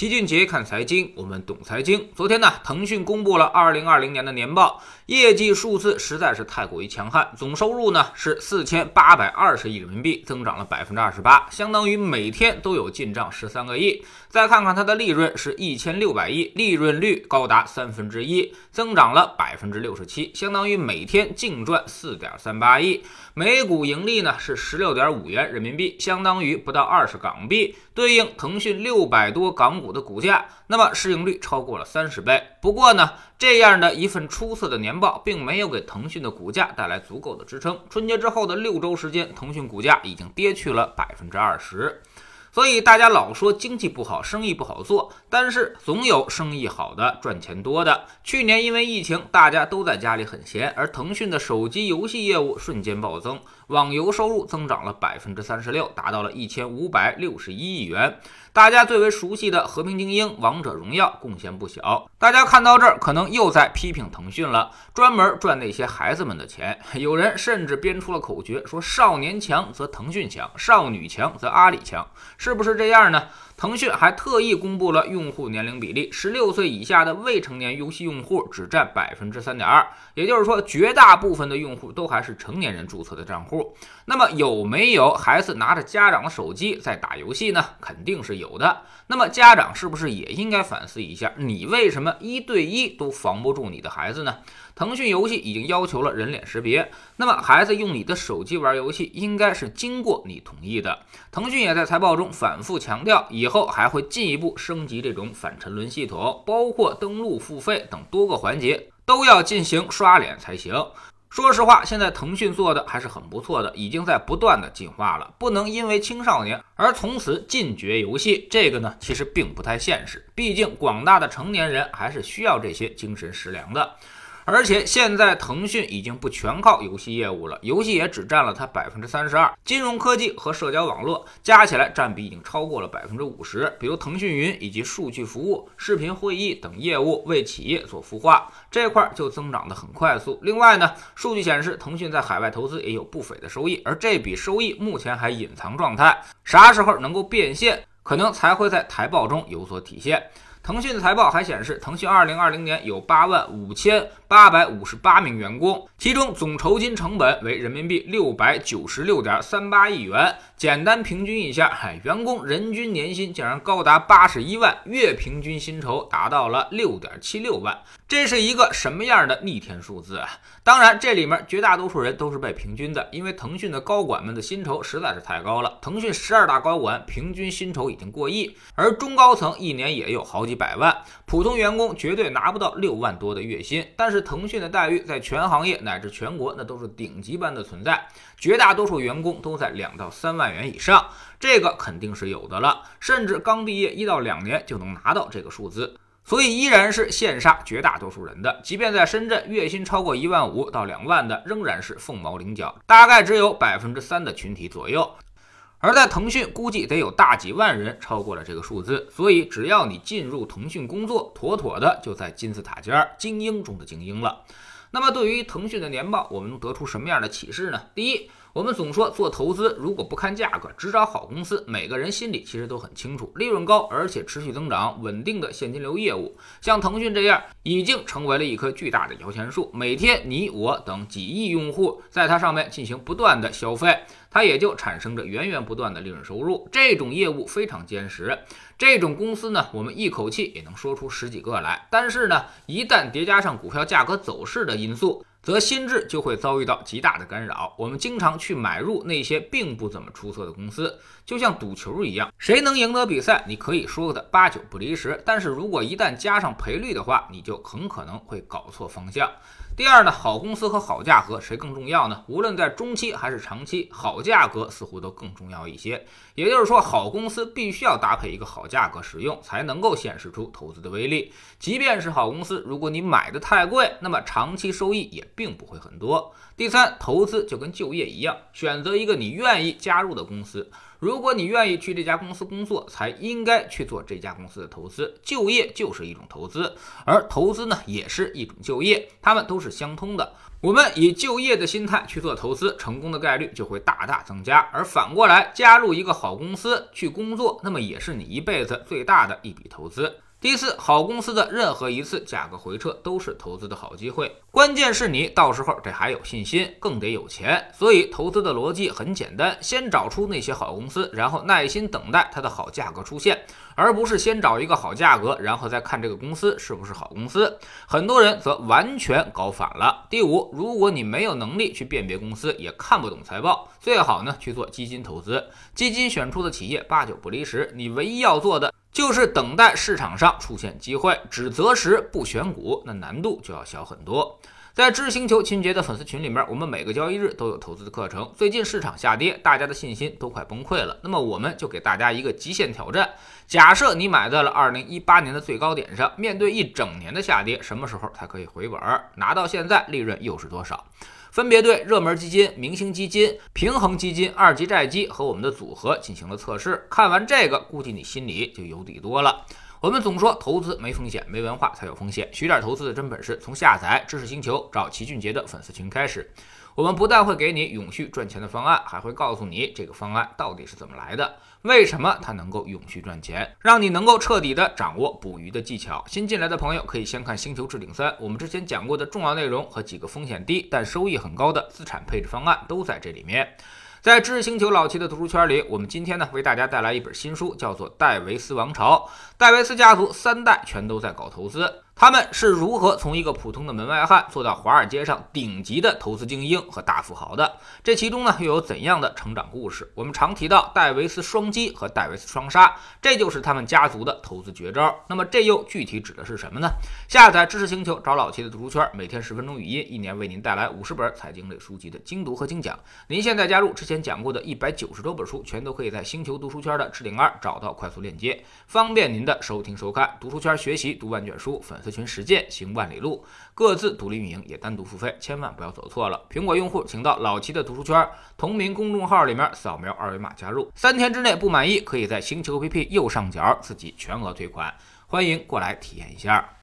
齐俊杰看财经，我们懂财经。昨天呢，腾讯公布了二零二零年的年报，业绩数字实在是太过于强悍。总收入呢是四千八百二十亿人民币，增长了百分之二十八，相当于每天都有进账十三个亿。再看看它的利润是一千六百亿，利润率高达三分之一，增长了百分之六十七，相当于每天净赚四点三八亿。每股盈利呢是十六点五元人民币，相当于不到二十港币，对应腾讯六百多港股的股价，那么市盈率超过了三十倍。不过呢，这样的一份出色的年报，并没有给腾讯的股价带来足够的支撑。春节之后的六周时间，腾讯股价已经跌去了百分之二十。所以大家老说经济不好，生意不好做，但是总有生意好的、赚钱多的。去年因为疫情，大家都在家里很闲，而腾讯的手机游戏业务瞬间暴增，网游收入增长了百分之三十六，达到了一千五百六十一亿元。大家最为熟悉的《和平精英》《王者荣耀》贡献不小。大家看到这儿，可能又在批评腾讯了，专门赚那些孩子们的钱。有人甚至编出了口诀，说少年强则腾讯强，少女强则阿里强，是不是这样呢？腾讯还特意公布了用户年龄比例，十六岁以下的未成年游戏用户只占百分之三点二，也就是说，绝大部分的用户都还是成年人注册的账户。那么，有没有孩子拿着家长的手机在打游戏呢？肯定是有的。那么，家长是不是也应该反思一下，你为什么一对一都防不住你的孩子呢？腾讯游戏已经要求了人脸识别，那么孩子用你的手机玩游戏，应该是经过你同意的。腾讯也在财报中反复强调，以后还会进一步升级这种反沉沦系统，包括登录付费等多个环节都要进行刷脸才行。说实话，现在腾讯做的还是很不错的，已经在不断的进化了。不能因为青少年而从此禁绝游戏，这个呢其实并不太现实。毕竟广大的成年人还是需要这些精神食粮的。而且现在腾讯已经不全靠游戏业务了，游戏也只占了它百分之三十二，金融科技和社交网络加起来占比已经超过了百分之五十。比如腾讯云以及数据服务、视频会议等业务为企业做孵化，这块就增长的很快速。另外呢，数据显示腾讯在海外投资也有不菲的收益，而这笔收益目前还隐藏状态，啥时候能够变现，可能才会在财报中有所体现。腾讯的财报还显示，腾讯二零二零年有八万五千八百五十八名员工，其中总酬金成本为人民币六百九十六点三八亿元。简单平均一下，嗨，员工人均年薪竟然高达八十一万，月平均薪酬达到了六点七六万，这是一个什么样的逆天数字啊？当然，这里面绝大多数人都是被平均的，因为腾讯的高管们的薪酬实在是太高了。腾讯十二大高管平均薪酬已经过亿，而中高层一年也有好几一百万，普通员工绝对拿不到六万多的月薪。但是腾讯的待遇在全行业乃至全国那都是顶级般的存在，绝大多数员工都在两到三万元以上，这个肯定是有的了，甚至刚毕业一到两年就能拿到这个数字。所以依然是羡煞绝大多数人的，即便在深圳，月薪超过一万五到两万的仍然是凤毛麟角，大概只有百分之三的群体左右。而在腾讯，估计得有大几万人超过了这个数字。所以只要你进入腾讯工作，妥妥的就在金字塔尖儿，精英中的精英了。那么对于腾讯的年报，我们能得出什么样的启示呢？第一。我们总说做投资，如果不看价格，只找好公司，每个人心里其实都很清楚，利润高而且持续增长、稳定的现金流业务，像腾讯这样，已经成为了一棵巨大的摇钱树。每天你我等几亿用户在它上面进行不断的消费，它也就产生着源源不断的利润收入。这种业务非常坚实，这种公司呢，我们一口气也能说出十几个来。但是呢，一旦叠加上股票价格走势的因素，则心智就会遭遇到极大的干扰。我们经常去买入那些并不怎么出色的公司，就像赌球一样，谁能赢得比赛，你可以说的八九不离十。但是如果一旦加上赔率的话，你就很可能会搞错方向。第二呢，好公司和好价格谁更重要呢？无论在中期还是长期，好价格似乎都更重要一些。也就是说，好公司必须要搭配一个好价格使用，才能够显示出投资的威力。即便是好公司，如果你买的太贵，那么长期收益也并不会很多。第三，投资就跟就业一样，选择一个你愿意加入的公司。如果你愿意去这家公司工作，才应该去做这家公司的投资。就业就是一种投资，而投资呢也是一种就业，它们都是相通的。我们以就业的心态去做投资，成功的概率就会大大增加。而反过来，加入一个好公司去工作，那么也是你一辈子最大的一笔投资。第四，好公司的任何一次价格回撤都是投资的好机会，关键是你到时候得还有信心，更得有钱。所以投资的逻辑很简单，先找出那些好公司，然后耐心等待它的好价格出现，而不是先找一个好价格，然后再看这个公司是不是好公司。很多人则完全搞反了。第五，如果你没有能力去辨别公司，也看不懂财报，最好呢去做基金投资。基金选出的企业八九不离十，你唯一要做的。就是等待市场上出现机会，只择时不选股，那难度就要小很多。在知识星球秦杰的粉丝群里面，我们每个交易日都有投资的课程。最近市场下跌，大家的信心都快崩溃了。那么我们就给大家一个极限挑战：假设你买在了二零一八年的最高点上，面对一整年的下跌，什么时候才可以回本？拿到现在利润又是多少？分别对热门基金、明星基金、平衡基金、二级债基和我们的组合进行了测试。看完这个，估计你心里就有底多了。我们总说投资没风险，没文化才有风险。学点投资的真本事，从下载知识星球找齐俊杰的粉丝群开始。我们不但会给你永续赚钱的方案，还会告诉你这个方案到底是怎么来的，为什么它能够永续赚钱，让你能够彻底的掌握捕鱼的技巧。新进来的朋友可以先看《星球置顶三》，我们之前讲过的重要内容和几个风险低但收益很高的资产配置方案都在这里面。在知识星球老七的读书圈里，我们今天呢为大家带来一本新书，叫做《戴维斯王朝》。戴维斯家族三代全都在搞投资。他们是如何从一个普通的门外汉做到华尔街上顶级的投资精英和大富豪的？这其中呢又有怎样的成长故事？我们常提到戴维斯双击和戴维斯双杀，这就是他们家族的投资绝招。那么这又具体指的是什么呢？下载知识星球，找老七的读书圈，每天十分钟语音，一年为您带来五十本财经类书籍的精读和精讲。您现在加入之前讲过的一百九十多本书，全都可以在星球读书圈的置顶二找到快速链接，方便您的收听收看。读书圈学习读万卷书，粉丝。群实践行万里路，各自独立运营，也单独付费，千万不要走错了。苹果用户请到老齐的读书圈同名公众号里面扫描二维码加入，三天之内不满意，可以在星球 APP 右上角自己全额退款，欢迎过来体验一下。